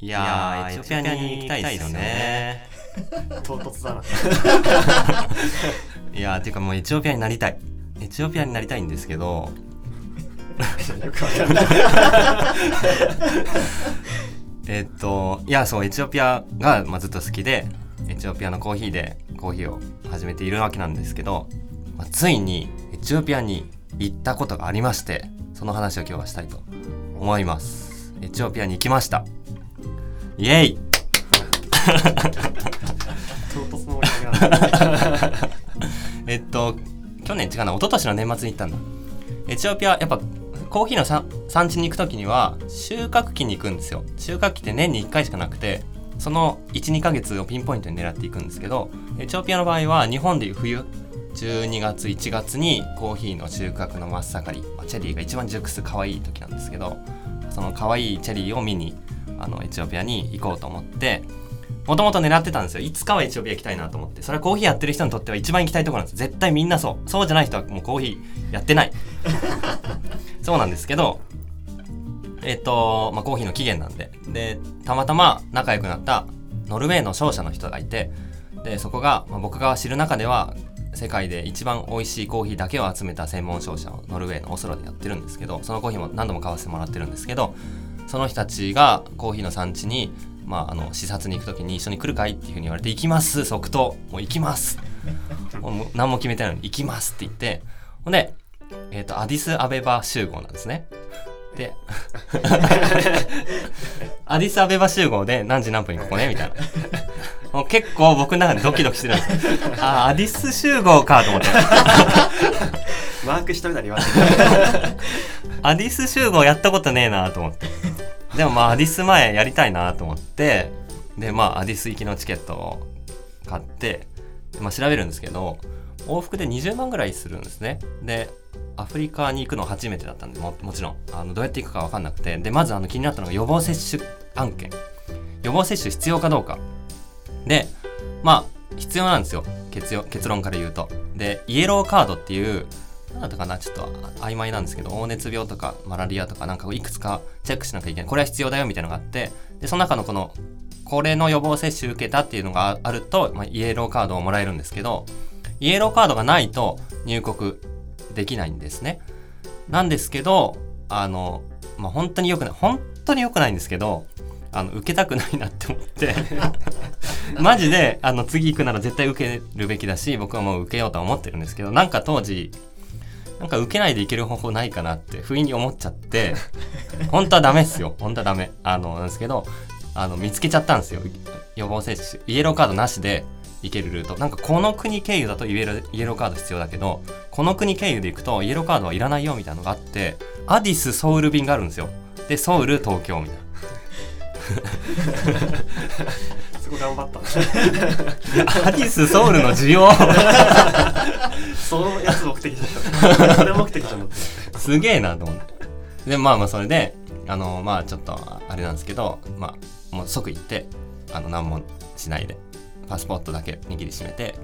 いやーエチオピアに行きたいですよね。唐突だな。いやーていうかもうエチオピアになりたい。エチオピアになりたいんですけど。よくわかんないえっといやそうエチオピアが、まあ、ずっと好きでエチオピアのコーヒーでコーヒーを始めているわけなんですけど、まあ、ついにエチオピアに行ったことがありましてその話を今日はしたいと思います。エチオピアに行きましたイエイ。えっと去年違うな一昨年の年末に行ったんだ。エチオピアやっぱコーヒーの産産地に行く時には収穫期に行くんですよ。収穫期って年に1回しかなくてその12ヶ月をピンポイントに狙っていくんですけどエチオピアの場合は日本でいう冬12月1月にコーヒーの収穫の真っ盛り、まあチェリーが一番熟す可愛い時なんですけどその可愛いチェリーを見にあのエチオピアに行こうと思ってもともと狙ってたんですよ。いつかはエチオピア行きたいなと思って。それはコーヒーやってる人にとっては一番行きたいところなんです絶対みんなそう。そうじゃない人はもうコーヒーやってない。そうなんですけどえっと、まあ、コーヒーの起源なんで。でたまたま仲良くなったノルウェーの商社の人がいてでそこが、まあ、僕が知る中では世界で一番美味しいコーヒーだけを集めた専門商社をノルウェーのオスロでやってるんですけどそのコーヒーも何度も買わせてもらってるんですけどその人たちがコーヒーの産地に、まあ、あの視察に行く時に一緒に来るかいっていうふうに言われて行きます即答。もう行きます。もう何も決めてないのに行きますって言って。ほんで、えっとアディスアベバ集合なんですね。で アディスアベバ集合で何時何分にここねみたいな。もう結構僕の中でドキドキしてるんです。よあアディス集合かと思って。マークしといたら言わない アディス集合やったことねえなと思ってでもまあアディス前やりたいなと思ってでまあアディス行きのチケットを買って、まあ、調べるんですけど往復で20万ぐらいするんですね。でアフリカに行くの初めてだったんでももちろんあのどうやって行くか分かんなくてでまずあの気になったのが予防接種案件予防接種必要かどうか。でまあ必要なんですよ。結よ結論から言うと。でイエローカードっていう何だったかなちょっと曖昧なんですけど黄熱病とかマラリアとかなんかいくつかチェックしなきゃいけないこれは必要だよみたいなのがあってでその中のこのこれの予防接種受けたっていうのがあると、まあ、イエローカードをもらえるんですけどイエローカードがないと入国できないんですね。なんですけどあのまあ本当に良くない本当に良くないんですけどあの受けたくないなって思って マジであの次行くなら絶対受けるべきだし僕はもう受けようとは思ってるんですけどなんか当時なんか受けないでいける方法ないかなって不意に思っちゃって本当はダメっすよ。本当はダメ。あのなんですけどあの見つけちゃったんですよ。予防接種。イエローカードなしで行けるルート。なんかこの国経由だとイエローカード必要だけどこの国経由で行くとイエローカードはいらないよみたいなのがあってアディスソウル便があるんですよ。でソウル東京みたいな。そこ頑張ったアディスソウルの需要。そのやつ目的じゃんそれ目的じゃんだって。すげえなと思って。でまあまあそれであのまあちょっとあれなんですけどまあもう即行ってあの何もしないでパスポートだけ握りしめて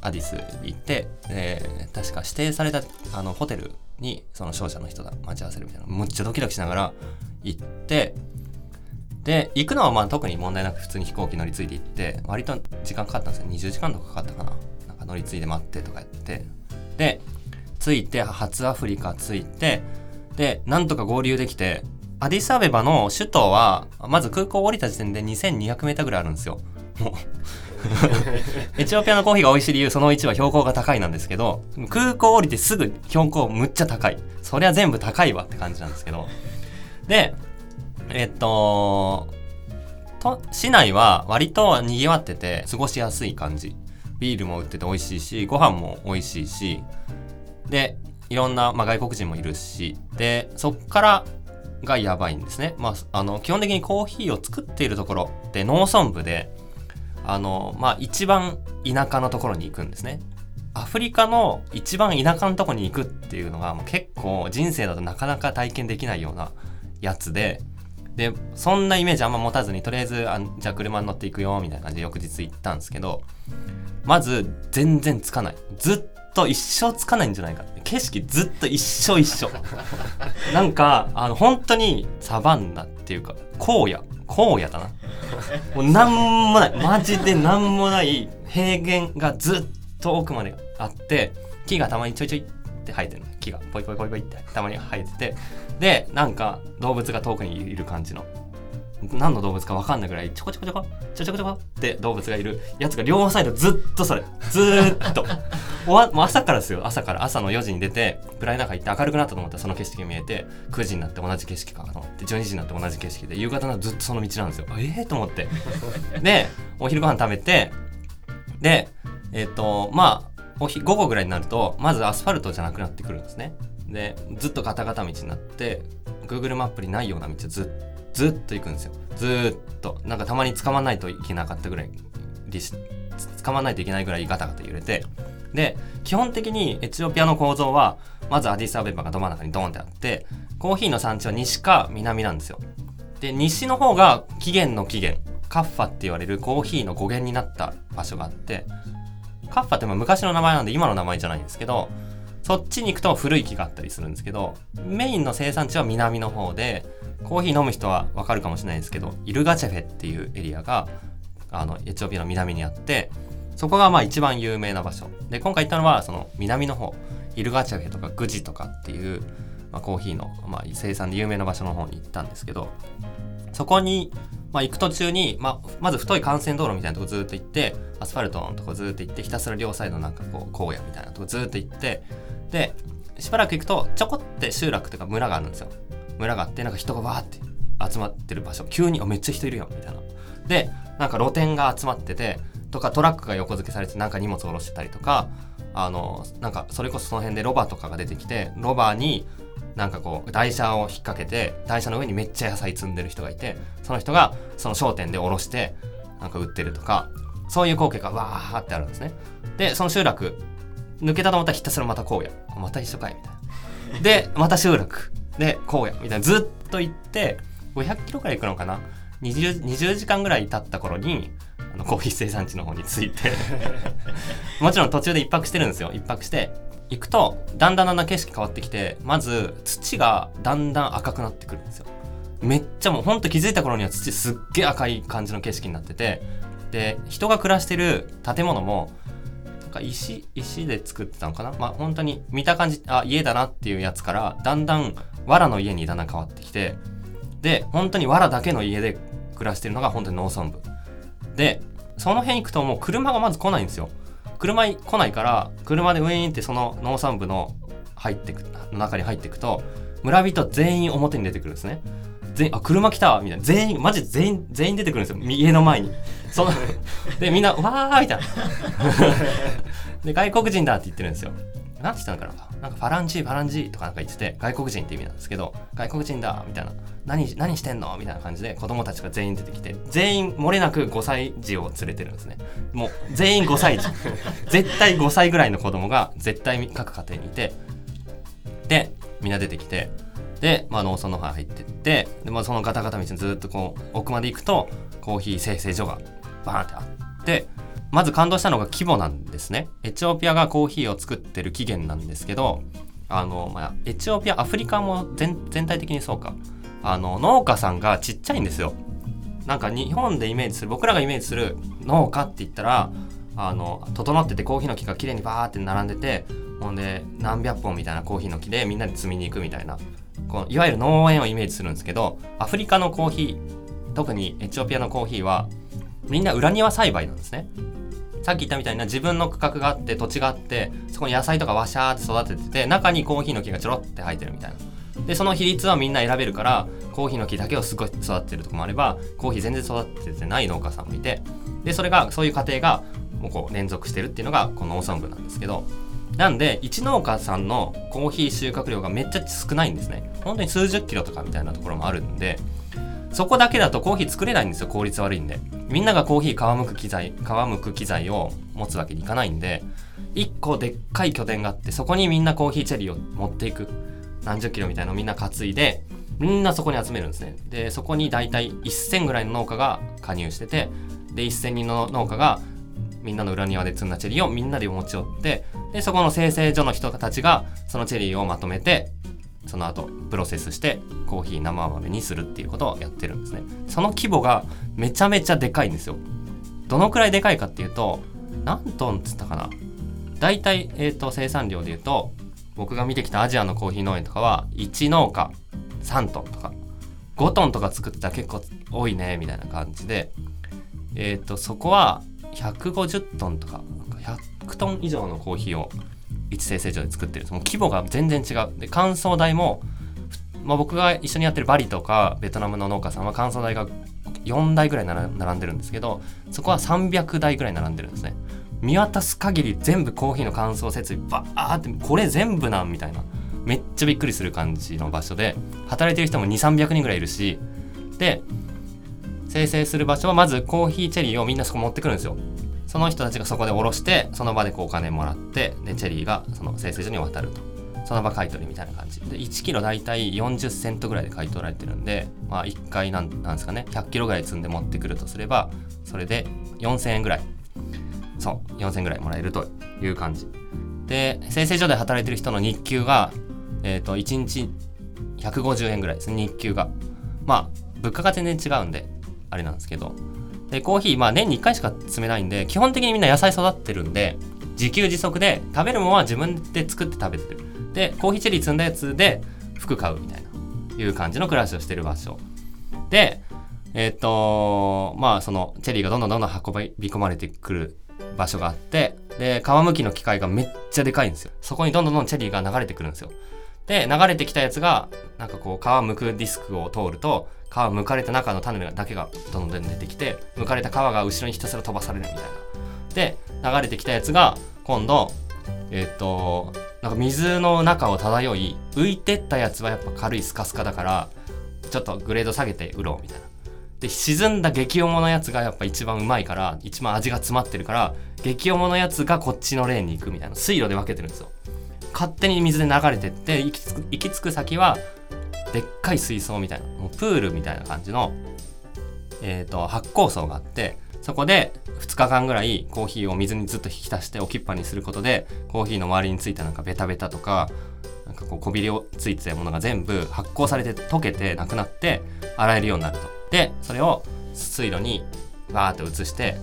アディスに行ってで確か指定されたあのホテルにその商社の人が待ち合わせるみたいな。むっちゃドキドキしながら行ってで行くのはまあ特に問題なく普通に飛行機乗り継いで行って割と時間かかったんですよ。20時間とかかかったかな。なんか乗り継いで待ってとかやって。で着いて初アフリカ着いてでなんとか合流できてアディスアベバの首都はまず空港降りた時点で 2200m ぐらいあるんですよ。もう。エチオピアのコーヒーが美味しい理由その1は標高が高いなんですけど空港降りてすぐ標高むっちゃ高い。そりゃ全部高いわって感じなんですけど。でえっとと市内は割と賑わってて過ごしやすい感じ。ビールも売ってて美味しいしご飯も美味しいしでいろんな、まあ、外国人もいるしでそっからがやばいんですね、まあ、あの基本的にコーヒーを作っているところって農村部であの、まあ、一番田舎のところに行くんですね。アフリカの一番田舎のとこに行くっていうのがもう結構人生だとなかなか体験できないようなやつででそんなイメージあんま持たずにとりあえずあじゃあ車に乗っていくよみたいな感じで翌日行ったんですけどまず全然つかない。ずっと一生つかないんじゃないか景色ずっと一緒一緒。なんかあの本当にサバンナっていうか荒野。荒野だな。もうなんもない。マジでなんもない。平原がずっと奥まであって木がたまにちょいちょいって生えてるの。木がポイポイポイポイってたまに生えてて。でなんか動物が遠くにいる感じの。何の動物か分かんないぐらいちょこちょこちょこちょこちょこって動物がいるやつが両サイドずっとそれ。ずっと。おわもう朝からですよ。朝から。朝の4時に出て暗い中行って明るくなったと思った。らその景色が見えて9時になって同じ景色かと思って12時になって同じ景色で夕方になるとずっとその道なんですよ。ええー、と思って。でお昼ご飯食べてでえっ、とまあおひ午後ぐらいになるとまずアスファルトじゃなくなってくるんですね。でずっとガタガタ道になって Google マップにないような道ずっずっと行くんですよ。ずっと。なんかたまに捕まないといけなかったぐらい捕まないといけないぐらいガタガタ揺れて。で基本的にエチオピアの構造はまずアディスアベバがど真ん中にドーンってあってコーヒーの産地は西か南なんですよ。で西の方が起源の起源。カッファって言われるコーヒーの語源になった場所があってカッファってまあ昔の名前なんで今の名前じゃないんですけどそっちに行くと古い木があったりするんですけどメインの生産地は南の方でコーヒー飲む人はわかるかもしれないですけどイルガチェフェっていうエリアがあのエチオピアの南にあってそこがまあ一番有名な場所。で今回行ったのはその南の方。イルガチェフェとかグジとかっていう、まあ、コーヒーの、まあ、生産で有名な場所の方に行ったんですけどそこに、まあ、行く途中に、まあ、まず太い幹線道路みたいなとこずっと行ってアスファルトのとこずっと行ってひたすら両サイドなんかこう荒野みたいなとこずっと行ってでしばらく行くとちょこって集落というか村があるんですよ。村があってなんか人がわーって集まってる場所。急にあめっちゃ人いるよみたいな。でなんか露店が集まっててとかトラックが横付けされてなんか荷物を下ろしてたりとかあのなんかそれこそその辺でロバとかが出てきてロバになんかこう台車を引っ掛けて台車の上にめっちゃ野菜積んでる人がいてその人がその商店で下ろしてなんか売ってるとかそういう光景がわーってあるんですね。でその集落抜けたと思ったらひたすらまた荒野。また一緒かいみたいな。でまた集落。で荒野。みたいな。ずっと行って500キロくらい行くのかな。20, 20時間ぐらい経った頃にあのコーヒー生産地の方に着いて。もちろん途中で一泊してるんですよ。一泊して行くとだんだんだんだん景色変わってきてまず土がだんだん赤くなってくるんですよ。めっちゃもうほんと気づいた頃には土すっげえ赤い感じの景色になっててで人が暮らしてる建物もなんか石石で作ってたのかな？まあ本当に見た感じあ家だなっていうやつからだんだん藁の家にだんだん変わってきてで本当に藁だけの家で暮らしてるのが本当に農村部。でその辺行くともう車がまず来ないんですよ。車来ないから車でウィーンってその農産部の入ってくの中に入っていくと村人全員表に出てくるんですね。全員あ車来たみたいな。全員マジで全員全員出てくるんですよ。家の前に。その でみんなわーみたいな。で外国人だって言ってるんですよなんて言ったのかな。なんかファランジーファランジーとかなんか言ってて外国人って意味なんですけど外国人だみたいな。何何してんのみたいな感じで子供たちが全員出てきて全員漏れなく5歳児を連れてるんですね。もう全員5歳児。絶対5歳ぐらいの子供が絶対各家庭にいてでみんな出てきてで、まあ、農村の方入ってってで、まあ、そのガタガタ道にずっとこう奥まで行くとコーヒー生成所がバーンってあってまず感動したのが規模なんですね。エチオピアがコーヒーを作ってる起源なんですけどあの、まあ、エチオピアアフリカも全全体的にそうか。あの農家さんがちっちゃいんですよ。なんか日本でイメージする僕らがイメージする農家って言ったらあの整っててコーヒーの木が綺麗にバーって並んでてほんで何百本みたいなコーヒーの木でみんなで摘みに行くみたいな。このいわゆる農園をイメージするんですけどアフリカのコーヒー特にエチオピアのコーヒーはみんな裏庭栽培なんですね。さっき言ったみたいな自分の区画があって土地があってそこに野菜とかワシャーって育ててて中にコーヒーの木がちょろって生えてるみたいな。でその比率はみんな選べるからコーヒーの木だけをすごい育ってるとこもあればコーヒー全然育ててない農家さんもいてでそれがそういう過程がもうこう連続してるっていうのがこの農村部なんですけど。なんで一農家さんのコーヒー収穫量がめっちゃ少ないんですね。本当に数十キロとかみたいなところもあるんでそこだけだとコーヒー作れないんですよ効率悪いんで。みんながコーヒー皮むく機材皮むく機材を持つわけにいかないんで1個でっかい拠点があってそこにみんなコーヒーチェリーを持っていく。何十キロみたいなのをみんな担いでみんなそこに集めるんですね。でそこに大体1000ぐらいの農家が加入しててで1000人の農家がみんなの裏庭で積んだチェリーをみんなで持ち寄ってでそこの生成所の人たちがそのチェリーをまとめてその後プロセスしてコーヒー生豆にするっていうことをやってるんですね。その規模がめちゃめちゃでかいんですよ。どのくらいでかいかっていうと何トンっつったかな。大体、えーと、生産量でいうと僕が見てきたアジアのコーヒー農園とかは1農家3トンとか。5トンとか作ってたら結構多いねみたいな感じで。えっ、ー、とそこは150トンとか100トン以上のコーヒーを一生成所で作ってる。その規模が全然違う。で乾燥台も、まあ、僕が一緒にやってるバリとかベトナムの農家さんは乾燥台が4台ぐらい並んでるんですけどそこは300台ぐらい並んでるんですね。見渡す限り全部コーヒーの乾燥設備バーってこれ全部なんみたいな。めっちゃびっくりする感じの場所で働いてる人も2300人ぐらいいるしで生成する場所はまずコーヒーチェリーをみんなそこ持ってくるんですよ。その人たちがそこでおろしてその場でこうお金もらってでチェリーがその生成所に渡ると。その場買い取りみたいな感じ。で1キロ大体40セントぐらいで買い取られてるんでまあ1回なんなんですかね。100キロぐらい積んで持ってくるとすればそれで4000円ぐらい。そう4000円ぐらいもらえるという感じ。で生成所で働いてる人の日給がえっ、ー、と1日150円ぐらいです日給が。まあ物価が全然違うんであれなんですけど。でコーヒーまあ年に1回しか積めないんで基本的にみんな野菜育ってるんで自給自足で食べるものは自分で作って食べてる。でコーヒーチェリー積んだやつで服買うみたいないう感じの暮らしをしてる場所。でえっ、とまあそのチェリーがどんどんどんどん運び込まれてくる場所があってで皮むきの機械がめっちゃでかいんですよ。そこにどんどんどんチェリーが流れてくるんですよ。で流れてきたやつがなんかこう皮むくディスクを通ると皮むかれた中の種だけがどんどん出てきてむかれた皮が後ろにひたすら飛ばされるみたいな。で流れてきたやつが今度えっ、となんか水の中を漂い浮いてったやつはやっぱ軽いスカスカだからちょっとグレード下げて売ろうみたいな。で沈んだ激重のやつがやっぱ一番うまいから一番味が詰まってるから激重のやつがこっちのレーンに行くみたいな。水路で分けてるんですよ。勝手に水で流れてって行き着く行き着く先はでっかい水槽みたいなもうプールみたいな感じの、えーと、発酵槽があってそこで2日間ぐらいコーヒーを水にずっと引き出して置きっぱにすることでコーヒーの周りについたなんかベタベタとかなんかこうこびりをついてたものが全部発酵されて溶けてなくなって洗えるようになると。でそれを水路にバーッと移して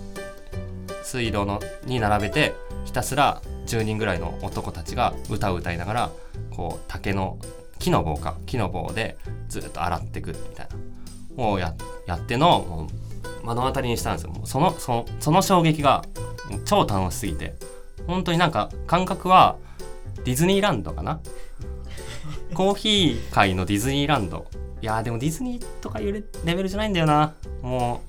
水路のに並べてひたすら10人ぐらいの男たちが歌を歌いながらこう竹の木の棒か。木の棒でずっと洗っていくみたいな。をややっての目の当たりにしたんですよ。そのそのその衝撃が超楽しすぎて。本当になんか感覚はディズニーランドかな？コーヒー界のディズニーランド。いやでもディズニーとかいうレベルじゃないんだよな。も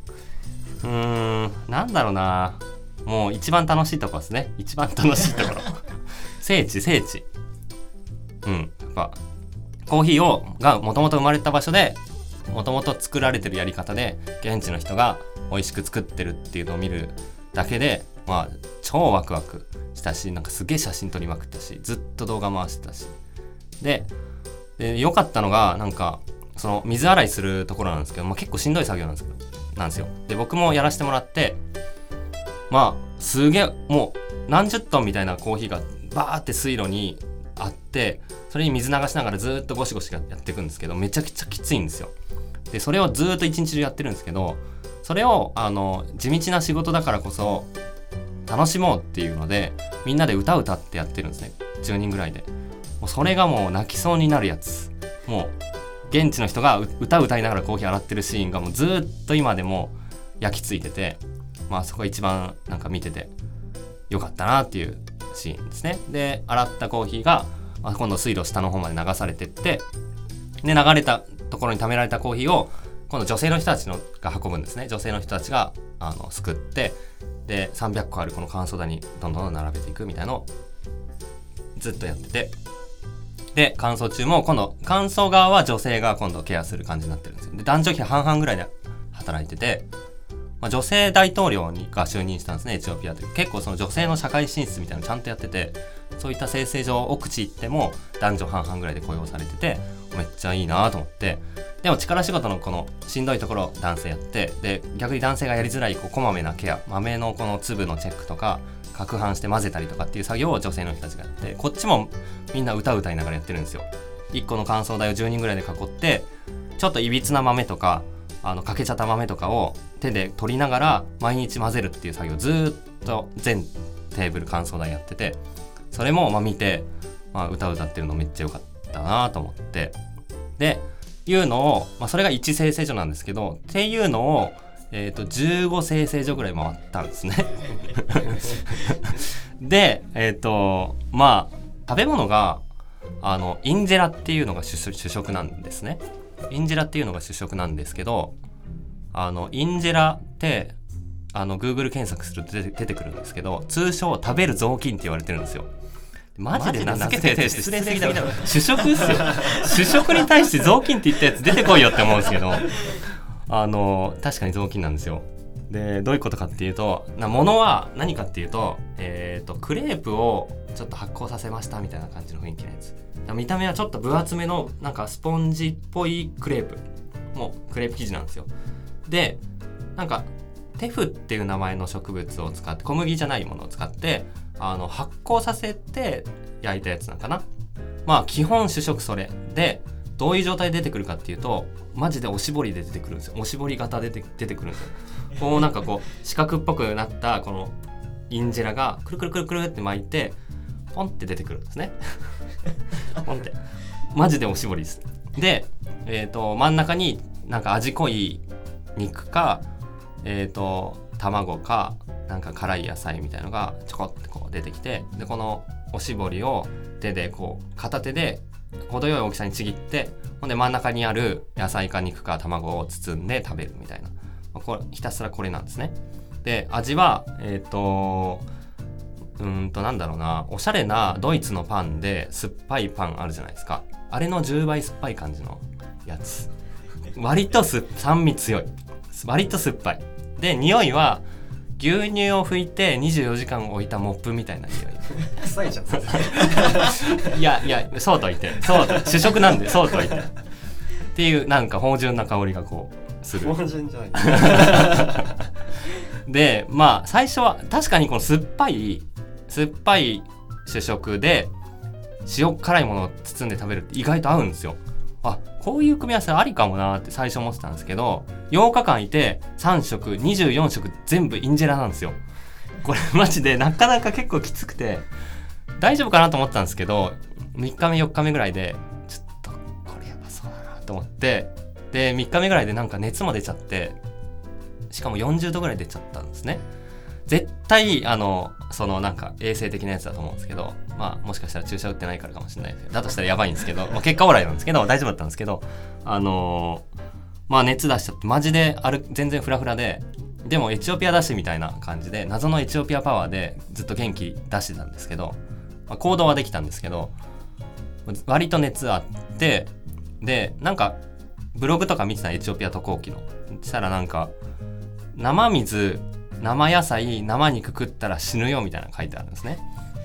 ううーんなんだろうな。もう一番楽しいとこですね。一番楽しいところ。聖地聖地。うんやっぱコーヒーをがもともと生まれた場所でもともと作られてるやり方で現地の人が美味しく作ってるっていうのを見るだけでまあ超ワクワクしたしなんかすげえ写真撮りまくったしずっと動画回してたし。で良かったのがなんかその水洗いするところなんですけど、まあ、結構しんどい作業なんですけどなんですよ。で僕もやらせてもらってまあすげえもう何十トンみたいなコーヒーがバーって水路にあってそれに水流しながらずっとゴシゴシやっていくんですけどめちゃくちゃきついんですよ。でそれをずっと一日中やってるんですけどそれをあの地道な仕事だからこそ楽しもうっていうのでみんなで歌歌ってやってるんですね。10人ぐらいで。もうそれがもう泣きそうになるやつ。もう現地の人が歌歌いながらコーヒー洗ってるシーンがもうずっと今でも焼き付いててまあそこが一番なんか見ててよかったなっていうシーンですね。で洗ったコーヒーが、今度水路下の方まで流されてってで流れたところに貯められたコーヒーを今度女性の人たちのが運ぶんですね。女性の人たちがあのすくってで300個あるこの乾燥台にどんどん並べていくみたいのをずっとやっててで乾燥中も今度乾燥側は女性が今度ケアする感じになってるんですよ。で男女比半々ぐらいで働いててまあ、女性大統領にが就任したんですねエチオピアって結構その女性の社会進出みたいなのちゃんとやっててそういった生成上奥地行っても男女半々ぐらいで雇用されててめっちゃいいなと思って。でも力仕事のこのしんどいところ男性やってで逆に男性がやりづらいこうこまめなケア豆のこの粒のチェックとか攪拌して混ぜたりとかっていう作業を女性の人たちがやってこっちもみんな歌歌いながらやってるんですよ。1個の乾燥台を10人ぐらいで囲ってちょっといびつな豆とかあのかけちゃった豆とかを手で取りながら毎日混ぜるっていう作業ずっと全テーブル乾燥台やっててそれもまあ見て、まあ、歌歌ってるのめっちゃ良かったなと思って。でいうのを、まあ、それが1生成所なんですけどっていうのを、えー、と15生成所ぐらい回ったんですね。でえっ、とまあ食べ物があのインジェラっていうのが主食なんですね。インジェラっていうのが主食なんですけどあのインジェラってあの Google 検索すると出てくるんですけど通称食べる雑巾って言われてるんですよ。マジで名付けて失礼すぎだろ主食っすよ。主食に対して雑巾って言ったやつ出てこいよって思うんですけどあの確かに雑巾なんですよでどういうことかっていうとなものは何かっていうと,、えー、とクレープをちょっと発酵させましたみたいな感じの雰囲気のやつ。見た目はちょっと分厚めのなんかスポンジっぽいクレープもうクレープ生地なんですよ。でなんかテフっていう名前の植物を使って小麦じゃないものを使ってあの発酵させて焼いたやつなんかな。まあ基本主食それでどういう状態で出てくるかっていうとマジでおしぼりで出てくるんですよ。おしぼり型で出てくるんですよ。こうなんかこう四角っぽくなったこのインジェラがくるくるくるくるって巻いてポンって出てくるんですね。ポンって。マジでおしぼりです。で、えー、と真ん中になんか味濃い肉かえっ、と卵かなんか辛い野菜みたいのがちょこってこう出てきてでこのおしぼりを手でこう片手で程よい大きさにちぎってほんで真ん中にある野菜か肉か卵を包んで食べるみたいな、まあ、これひたすらこれなんですね。で味はえっ、とうんとなんだろうな。おしゃれなドイツのパンで酸っぱいパンあるじゃないですか。あれの10倍酸っぱい感じのやつ。割と酸味強い。割と酸っぱい。で匂いは牛乳を拭いて24時間置いたモップみたいな匂い。臭いじゃん。いやいやそうといて。そうと主食なんでそうといて。っていうなんか芳醇な香りがこうする。芳醇じゃない。でまあ最初は確かにこの酸っぱい酸っぱい主食で塩辛いものを包んで食べるって意外と合うんですよ。あこういう組み合わせありかもなって最初思ってたんですけど8日間いて3食24食全部インジェラなんですよ。これ マジでなかなか結構きつくて大丈夫かなと思ったんですけど3日目4日目ぐらいでちょっとこれやばそうだなと思ってで3日目ぐらいでなんか熱も出ちゃってしかも40度ぐらい出ちゃったんですね。絶対あのそのなんか衛生的なやつだと思うんですけどまあもしかしたら注射打ってないからかもしれないですだとしたらやばいんですけど、まあ、結果オーライなんですけど大丈夫だったんですけどあのまあ熱出しちゃってマジである全然フラフラででもエチオピア出しみたいな感じで謎のエチオピアパワーでずっと元気出してたんですけど、まあ、行動はできたんですけど割と熱あってでなんかブログとか見てたエチオピア渡航機の。したらなんか生水生野菜生肉食ったら死ぬよみたいなの書いてあるんですね。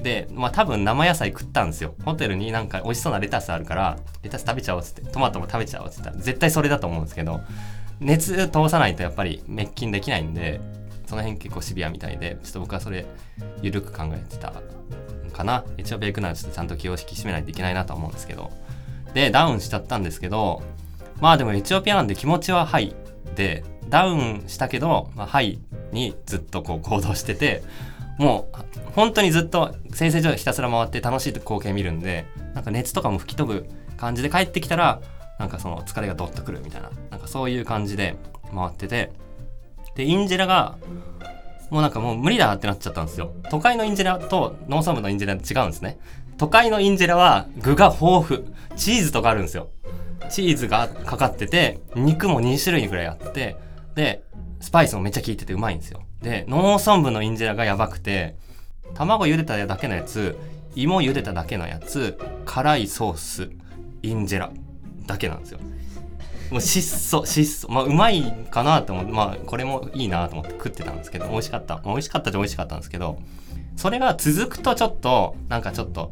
でまあ多分生野菜食ったんですよ。ホテルになんか美味しそうなレタスあるからレタス食べちゃおうっつってトマトも食べちゃおうっつったら絶対それだと思うんですけど熱通さないとやっぱり滅菌できないんでその辺結構シビアみたいでちょっと僕はそれ緩く考えてたかな。エチオピア行くならちょっとちゃんと気を引き締めないといけないなと思うんですけど。でダウンしちゃったんですけどまあでもエチオピアなんで気持ちはハイでダウンしたけど、まあ、ハイにずっとこう行動しててもう本当にずっと先生所ひたすら回って楽しい光景見るんでなんか熱とかも吹き飛ぶ感じで帰ってきたらなんかその疲れがどっとくるみたいななんかそういう感じで回っててでインジェラがもうなんかもう無理だってなっちゃったんですよ。都会のインジェラと農村部のインジェラ違うんですね。都会のインジェラは具が豊富。チーズとかあるんですよ。チーズがかかってて肉も2種類ぐらいあってでスパイスもめっちゃ効いててうまいんですよ。で農村部のインジェラがやばくて卵茹でただけのやつ芋茹でただけのやつ辛いソースインジェラだけなんですよ。もう質素質素。まあうまいかなと思ってまあこれもいいなと思って食ってたんですけど美味しかった。美味しかったじゃ美味しかったんですけどそれが続くとちょっとなんかちょっと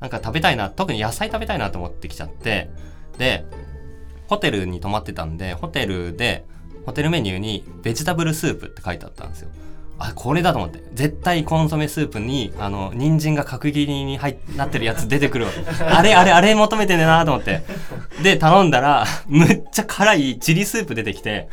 なんか食べたいな特に野菜食べたいなと思ってきちゃってでホテルに泊まってたんでホテルでホテルメニューにベジタブルスープって書いてあったんですよ。あこれだと思って。絶対コンソメスープにあの人参が角切りに入っなってるやつ出てくるわ あれあれあれ求めてんねんなと思って。で頼んだらむっちゃ辛いチリスープ出てきて。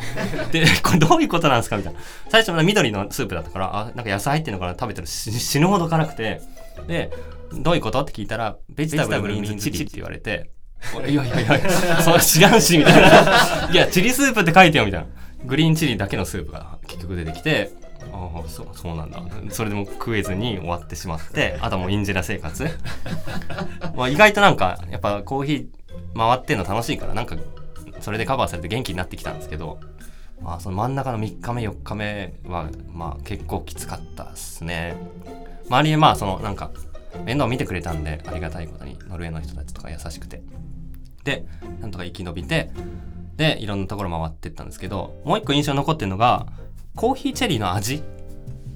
でこれどういうことなんですかみたいな。最初まだ緑のスープだったからあなんか野菜入ってんのかな食べたらし死ぬほど辛くて。でどういうことって聞いたらベジタブルミンズチリって言われて。いやいやいやそれ知らんしみたいな。いやチリスープって書いてよみたいなグリーンチリだけのスープが結局出てきてああそうそうなんだ。それでも食えずに終わってしまってあともうインジェラ生活。まあ意外となんかやっぱコーヒー回ってんの楽しいからなんかそれでカバーされて元気になってきたんですけどまあその真ん中の3日目4日目はまあ結構きつかったですね。周りでまあそのなんか面倒見てくれたんでありがたいことにノルウェーの人たちとか優しくて。でなんとか生き延びてでいろんなところ回ってったんですけどもう一個印象に残ってるのがコーヒーチェリーの味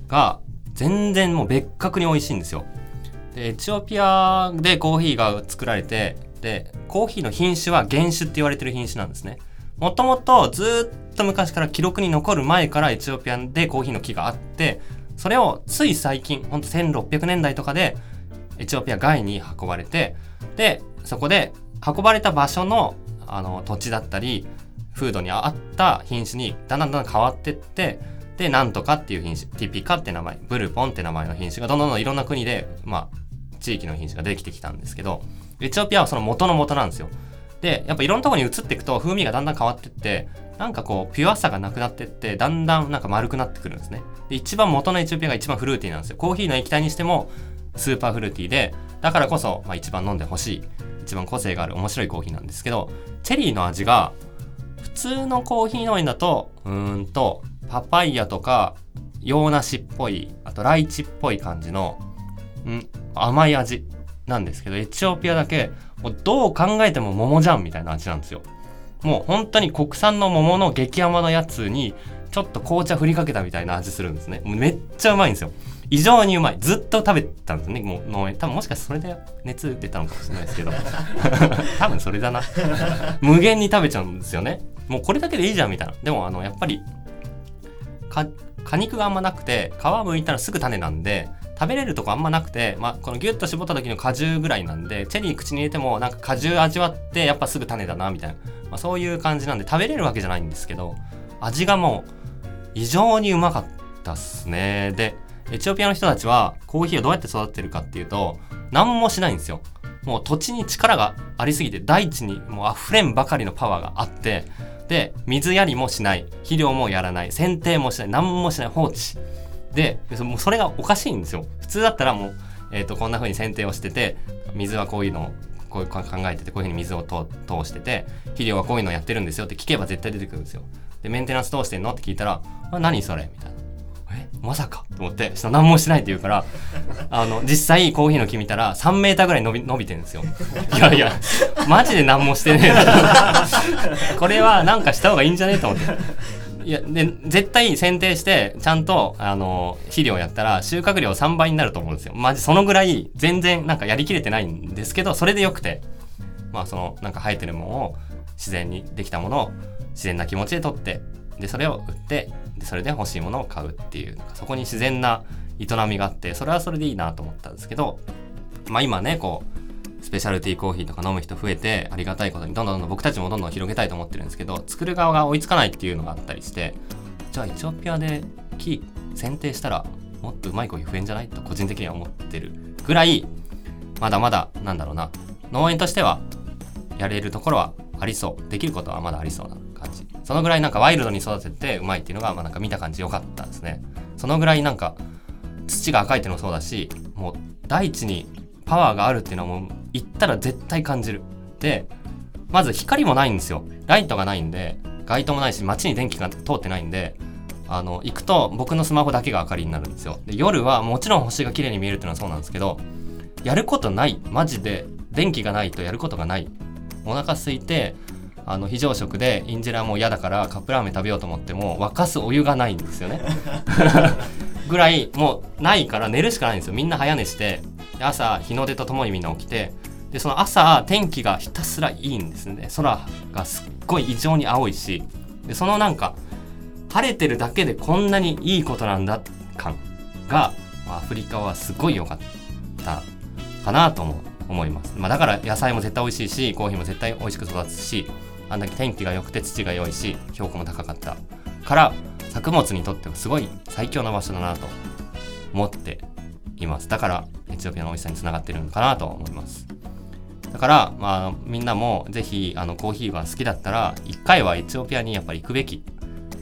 が全然もう別格に美味しいんですよ。でエチオピアでコーヒーが作られてでコーヒーの品種は原種って言われてる品種なんですね。もともとずっと昔から記録に残る前からエチオピアでコーヒーの木があってそれをつい最近ほんと1600年代とかでエチオピア外に運ばれてでそこで運ばれた場所のあの土地だったり風土に合った品種にだんだんだん変わってってでなんとかっていう品種ティピカって名前ブルポンって名前の品種がどんどんどんいろんな国でまあ地域の品種ができてきたんですけどエチオピアはその元の元なんですよ。でやっぱいろんなとこに移っていくと風味がだんだん変わってってなんかこうピュアさがなくなってってだんだんなんか丸くなってくるんですね。で一番元のエチオピアが一番フルーティーなんですよ。コーヒーの液体にしてもスーパーフルーティーでだからこそ、まあ、一番飲んでほしい一番個性がある面白いコーヒーなんですけどチェリーの味が普通のコーヒー農園だとうんとパパイヤとか洋梨っぽいあとライチっぽい感じのうん甘い味なんですけどエチオピアだけもうどう考えても桃じゃんみたいな味なんですよ。もう本当に国産の桃の激甘のやつにちょっと紅茶振りかけたみたいな味するんですね。めっちゃうまいんですよ。異常にうまい。ずっと食べたんですね。もう農園。多分もしかしてそれで熱出たのかもしれないですけど。多分それだな。無限に食べちゃうんですよね。もうこれだけでいいじゃんみたいな。でもあのやっぱり果肉があんまなくて皮剥いたらすぐ種なんで食べれるとこあんまなくて、まあ、このギュッと絞った時の果汁ぐらいなんでチェリー口に入れてもなんか果汁味わってやっぱすぐ種だなみたいな、まあ、そういう感じなんで食べれるわけじゃないんですけど味がもう異常にうまかったっすね。でエチオピアの人たちはコーヒーをどうやって育てるかっていうと何もしないんですよ。もう土地に力がありすぎて大地にもう溢れんばかりのパワーがあってで水やりもしない。肥料もやらない。剪定もしない。何もしない。放置。でもうそれがおかしいんですよ。普通だったらもう、えー、とこんな風に剪定をしてて水はこういうのをこういう考えててこういう風に水を通してて肥料はこういうのをやってるんですよって聞けば絶対出てくるんですよ。でメンテナンスどうしてんの？って聞いたら「あ何それ?」みたいな。えまさか？と思って下何もしないって言うから あの実際コーヒーの木見たら3メーターぐらい伸び伸びてるんですよ。いやいやマジで何もしてねえな これはなんかした方がいいんじゃねえと思って。いやで絶対剪定してちゃんとあの肥料やったら収穫量3倍になると思うんですよ。マジそのぐらい全然なんかやりきれてないんですけどそれでよくて。まあそのなんか生えてるものを自然にできたものを自然な気持ちで取ってでそれを売ってでそれで欲しいものを買うっていうそこに自然な営みがあってそれはそれでいいなと思ったんですけどまあ今ねこうスペシャルティーコーヒーとか飲む人増えてありがたいことにどんどんどんどん僕たちもどんどん広げたいと思ってるんですけど作る側が追いつかないっていうのがあったりしてじゃあエチオピアで木剪定したらもっとうまいコーヒー増えんじゃないと個人的には思ってるぐらいまだまだなんだろうな農園としてはやれるところはありそうできることはまだありそうな。感じ。そのぐらいなんかワイルドに育ててうまいっていうのがまあなんか見た感じ良かったですね。そのぐらいなんか土が赤いっていうのもそうだしもう大地にパワーがあるっていうのはもう行ったら絶対感じる。でまず光もないんですよ。ライトがないんで街灯もないし街に電気が通ってないんであの行くと僕のスマホだけが明かりになるんですよ。で夜はもちろん星が綺麗に見えるっていうのはそうなんですけどやることない。マジで電気がないとやることがない。お腹空いてあの非常食でインジェラも嫌だからカップラーメン食べようと思っても沸かすお湯がないんですよね。ぐらいもうないから寝るしかないんですよ。みんな早寝して朝日の出とともにみんな起きてでその朝天気がひたすらいいんですね。空がすっごい異常に青いしでそのなんか晴れてるだけでこんなにいいことなんだ感がアフリカはすごい良かったかなとも思います、まあ、だから野菜も絶対美味しいしコーヒーも絶対美味しく育つしあんだけ天気が良くて土が良いし標高も高かったから作物にとってはすごい最強の場所だなと思っています。だからエチオピアの美味しさにつながってるのかなと思います。だからまあみんなもぜひあのコーヒーが好きだったら一回はエチオピアにやっぱり行くべき。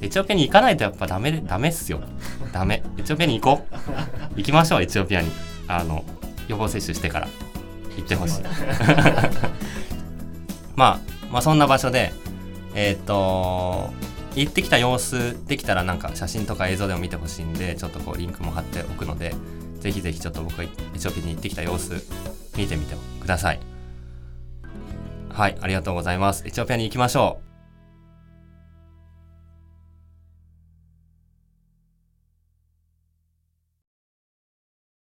エチオピアに行かないとやっぱダメでダメっすよ。ダメ。エチオピアに行こう。行きましょうエチオピアに。あの予防接種してから。行ってほしい。まあまあそんな場所でえっ、と行ってきた様子できたらなんか写真とか映像でも見てほしいんでちょっとこうリンクも貼っておくのでぜひぜひちょっと僕がエチオピアに行ってきた様子見てみてください。はいありがとうございます。エチオピアに行きましょう。